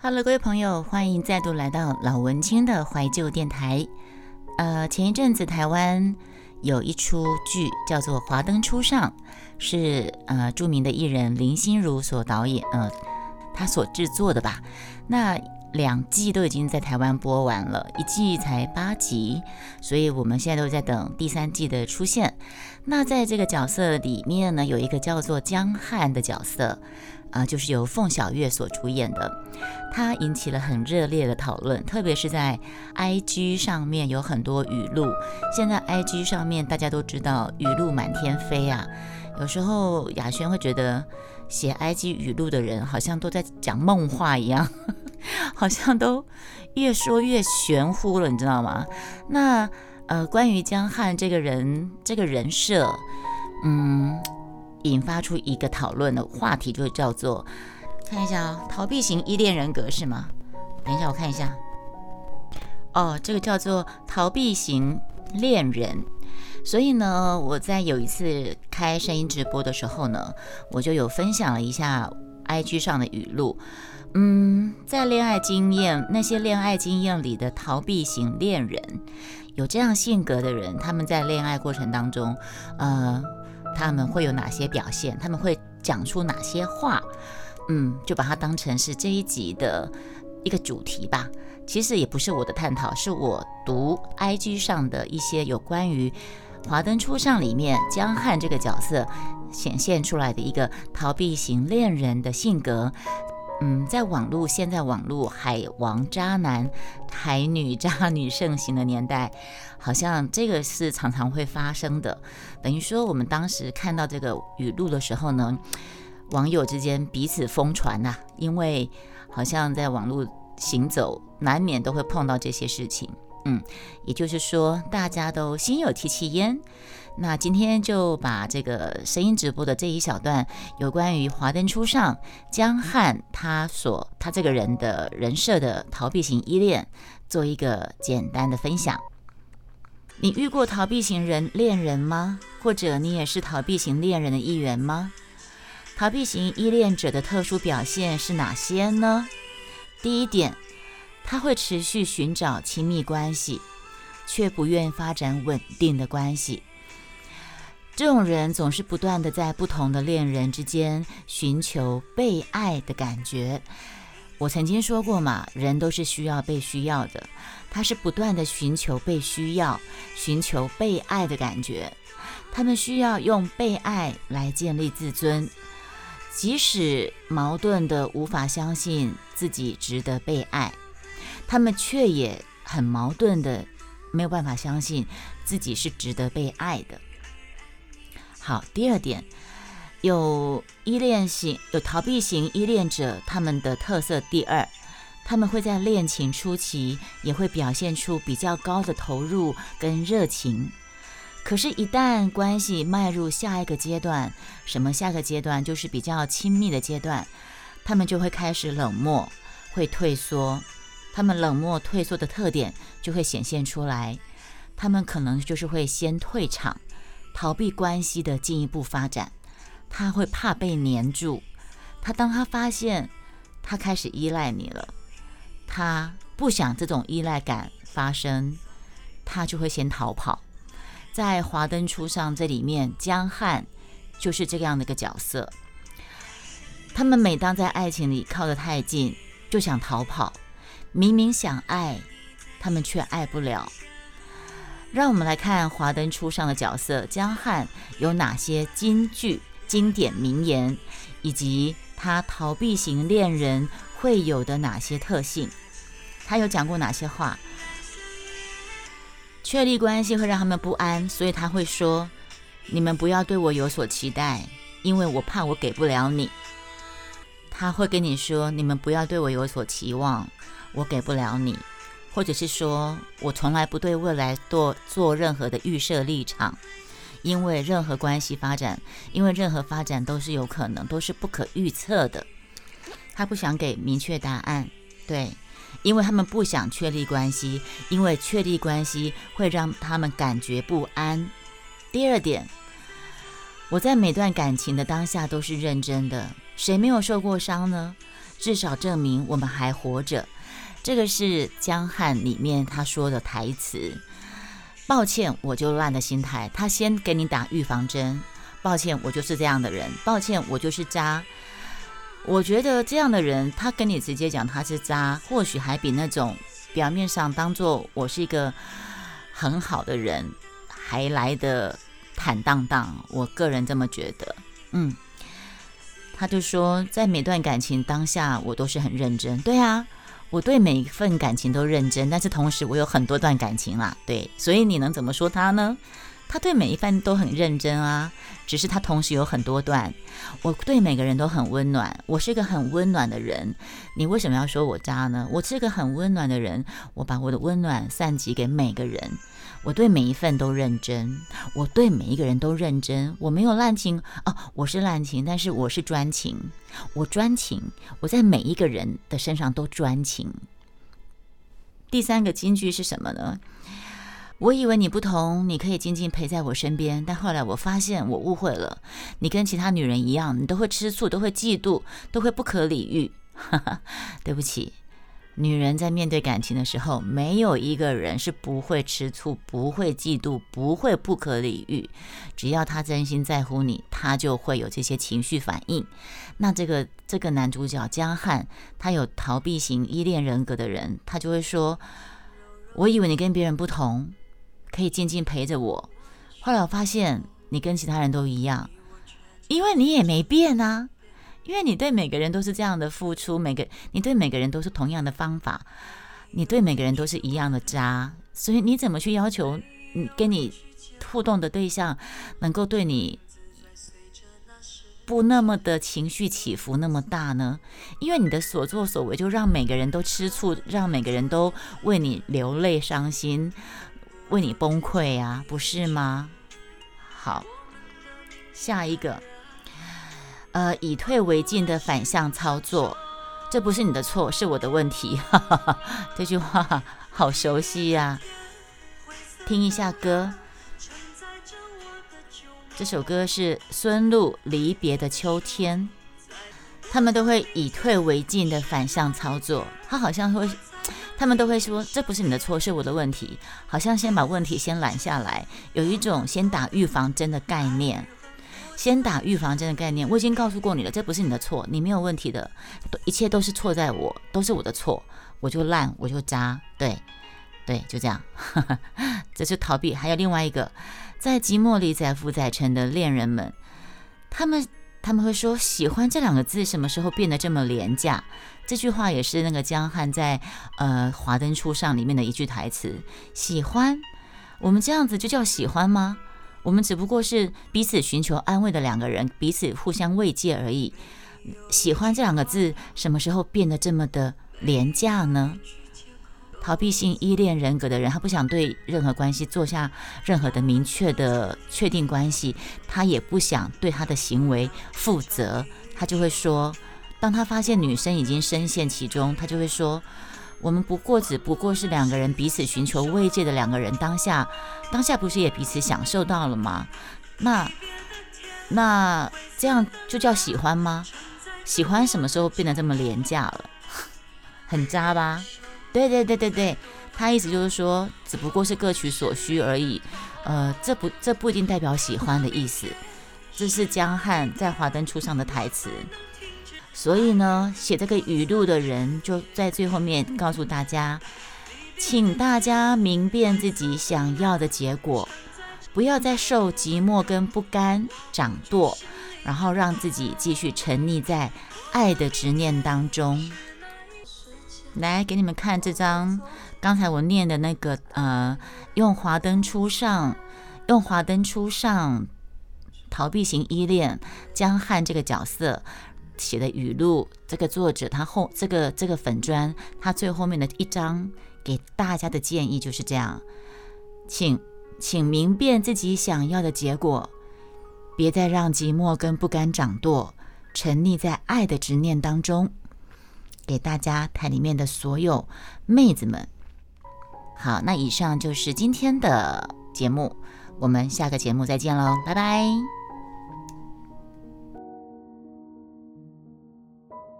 哈喽各位朋友，欢迎再度来到老文青的怀旧电台。呃，前一阵子台湾有一出剧叫做《华灯初上》，是呃著名的艺人林心如所导演，呃，他所制作的吧。那两季都已经在台湾播完了，一季才八集，所以我们现在都在等第三季的出现。那在这个角色里面呢，有一个叫做江汉的角色。啊，就是由凤小岳所主演的，他引起了很热烈的讨论，特别是在 IG 上面有很多语录。现在 IG 上面大家都知道语录满天飞啊，有时候雅轩会觉得写 IG 语录的人好像都在讲梦话一样，好像都越说越玄乎了，你知道吗？那呃，关于江汉这个人这个人设，嗯。引发出一个讨论的话题，就叫做看一下啊，逃避型依恋人格是吗？等一下我看一下。哦，这个叫做逃避型恋人。所以呢，我在有一次开声音直播的时候呢，我就有分享了一下 IG 上的语录。嗯，在恋爱经验那些恋爱经验里的逃避型恋人，有这样性格的人，他们在恋爱过程当中，呃。他们会有哪些表现？他们会讲出哪些话？嗯，就把它当成是这一集的一个主题吧。其实也不是我的探讨，是我读 IG 上的一些有关于《华灯初上》里面江汉这个角色显现出来的一个逃避型恋人的性格。嗯，在网络现在网络海王渣男、海女渣女盛行的年代，好像这个是常常会发生的。等于说，我们当时看到这个语录的时候呢，网友之间彼此疯传呐，因为好像在网络行走，难免都会碰到这些事情。嗯，也就是说，大家都心有戚戚焉。那今天就把这个声音直播的这一小段，有关于华灯初上江汉他所他这个人的人设的逃避型依恋，做一个简单的分享。你遇过逃避型人恋人吗？或者你也是逃避型恋人的一员吗？逃避型依恋者的特殊表现是哪些呢？第一点，他会持续寻找亲密关系，却不愿发展稳定的关系。这种人总是不断的在不同的恋人之间寻求被爱的感觉。我曾经说过嘛，人都是需要被需要的。他是不断的寻求被需要、寻求被爱的感觉。他们需要用被爱来建立自尊，即使矛盾的无法相信自己值得被爱，他们却也很矛盾的没有办法相信自己是值得被爱的。好，第二点，有依恋型、有逃避型依恋者，他们的特色。第二，他们会在恋情初期也会表现出比较高的投入跟热情，可是，一旦关系迈入下一个阶段，什么下个阶段就是比较亲密的阶段，他们就会开始冷漠，会退缩，他们冷漠退缩的特点就会显现出来，他们可能就是会先退场。逃避关系的进一步发展，他会怕被黏住。他当他发现他开始依赖你了，他不想这种依赖感发生，他就会先逃跑。在《华灯初上》这里面，江汉就是这样的一个角色。他们每当在爱情里靠得太近，就想逃跑。明明想爱，他们却爱不了。让我们来看《华灯初上》的角色江汉有哪些金句、经典名言，以及他逃避型恋人会有的哪些特性。他有讲过哪些话？确立关系会让他们不安，所以他会说：“你们不要对我有所期待，因为我怕我给不了你。”他会跟你说：“你们不要对我有所期望，我给不了你。”或者是说，我从来不对未来做做任何的预设立场，因为任何关系发展，因为任何发展都是有可能，都是不可预测的。他不想给明确答案，对，因为他们不想确立关系，因为确立关系会让他们感觉不安。第二点，我在每段感情的当下都是认真的，谁没有受过伤呢？至少证明我们还活着。这个是江汉里面他说的台词。抱歉，我就烂的心态。他先给你打预防针。抱歉，我就是这样的人。抱歉，我就是渣。我觉得这样的人，他跟你直接讲他是渣，或许还比那种表面上当做我是一个很好的人还来的坦荡荡。我个人这么觉得。嗯，他就说，在每段感情当下，我都是很认真。对啊。我对每一份感情都认真，但是同时我有很多段感情啦，对，所以你能怎么说他呢？他对每一份都很认真啊，只是他同时有很多段。我对每个人都很温暖，我是一个很温暖的人。你为什么要说我渣呢？我是个很温暖的人，我把我的温暖散给每个人。我对每一份都认真，我对每一个人都认真。我没有滥情哦，我是滥情，但是我是专情。我专情，我在每一个人的身上都专情。第三个金句是什么呢？我以为你不同，你可以静静陪在我身边，但后来我发现我误会了。你跟其他女人一样，你都会吃醋，都会嫉妒，都会不可理喻。对不起。女人在面对感情的时候，没有一个人是不会吃醋、不会嫉妒、不会不可理喻。只要他真心在乎你，他就会有这些情绪反应。那这个这个男主角江汉，他有逃避型依恋人格的人，他就会说：“我以为你跟别人不同，可以静静陪着我。后来我发现你跟其他人都一样，因为你也没变啊。”因为你对每个人都是这样的付出，每个你对每个人都是同样的方法，你对每个人都是一样的渣，所以你怎么去要求你跟你互动的对象能够对你不那么的情绪起伏那么大呢？因为你的所作所为就让每个人都吃醋，让每个人都为你流泪伤心，为你崩溃啊，不是吗？好，下一个。呃，以退为进的反向操作，这不是你的错，是我的问题。哈 哈这句话好熟悉呀，听一下歌。这首歌是孙露《离别的秋天》，他们都会以退为进的反向操作。他好像会，他们都会说这不是你的错，是我的问题。好像先把问题先揽下来，有一种先打预防针的概念。先打预防针的概念，我已经告诉过你了，这不是你的错，你没有问题的，一切都是错在我，都是我的错，我就烂，我就渣，对，对，就这样，这是逃避。还有另外一个，在寂寞里载浮载沉的恋人们，他们他们会说喜欢这两个字什么时候变得这么廉价？这句话也是那个江汉在呃华灯初上里面的一句台词，喜欢，我们这样子就叫喜欢吗？我们只不过是彼此寻求安慰的两个人，彼此互相慰藉而已。喜欢这两个字什么时候变得这么的廉价呢？逃避性依恋人格的人，他不想对任何关系做下任何的明确的确定关系，他也不想对他的行为负责，他就会说，当他发现女生已经深陷其中，他就会说。我们不过只不过是两个人彼此寻求慰藉的两个人，当下当下不是也彼此享受到了吗？那那这样就叫喜欢吗？喜欢什么时候变得这么廉价了？很渣吧？对对对对对，他意思就是说，只不过是各取所需而已。呃，这不这不一定代表喜欢的意思。这是江汉在华灯初上的台词。所以呢，写这个语录的人就在最后面告诉大家，请大家明辨自己想要的结果，不要再受寂寞跟不甘掌舵，然后让自己继续沉溺在爱的执念当中。来给你们看这张，刚才我念的那个，呃，用华灯初上，用华灯初上，逃避型依恋江汉这个角色。写的语录，这个作者他后这个这个粉砖，他最后面的一张给大家的建议就是这样，请请明辨自己想要的结果，别再让寂寞跟不甘掌舵，沉溺在爱的执念当中。给大家台里面的所有妹子们，好，那以上就是今天的节目，我们下个节目再见喽，拜拜。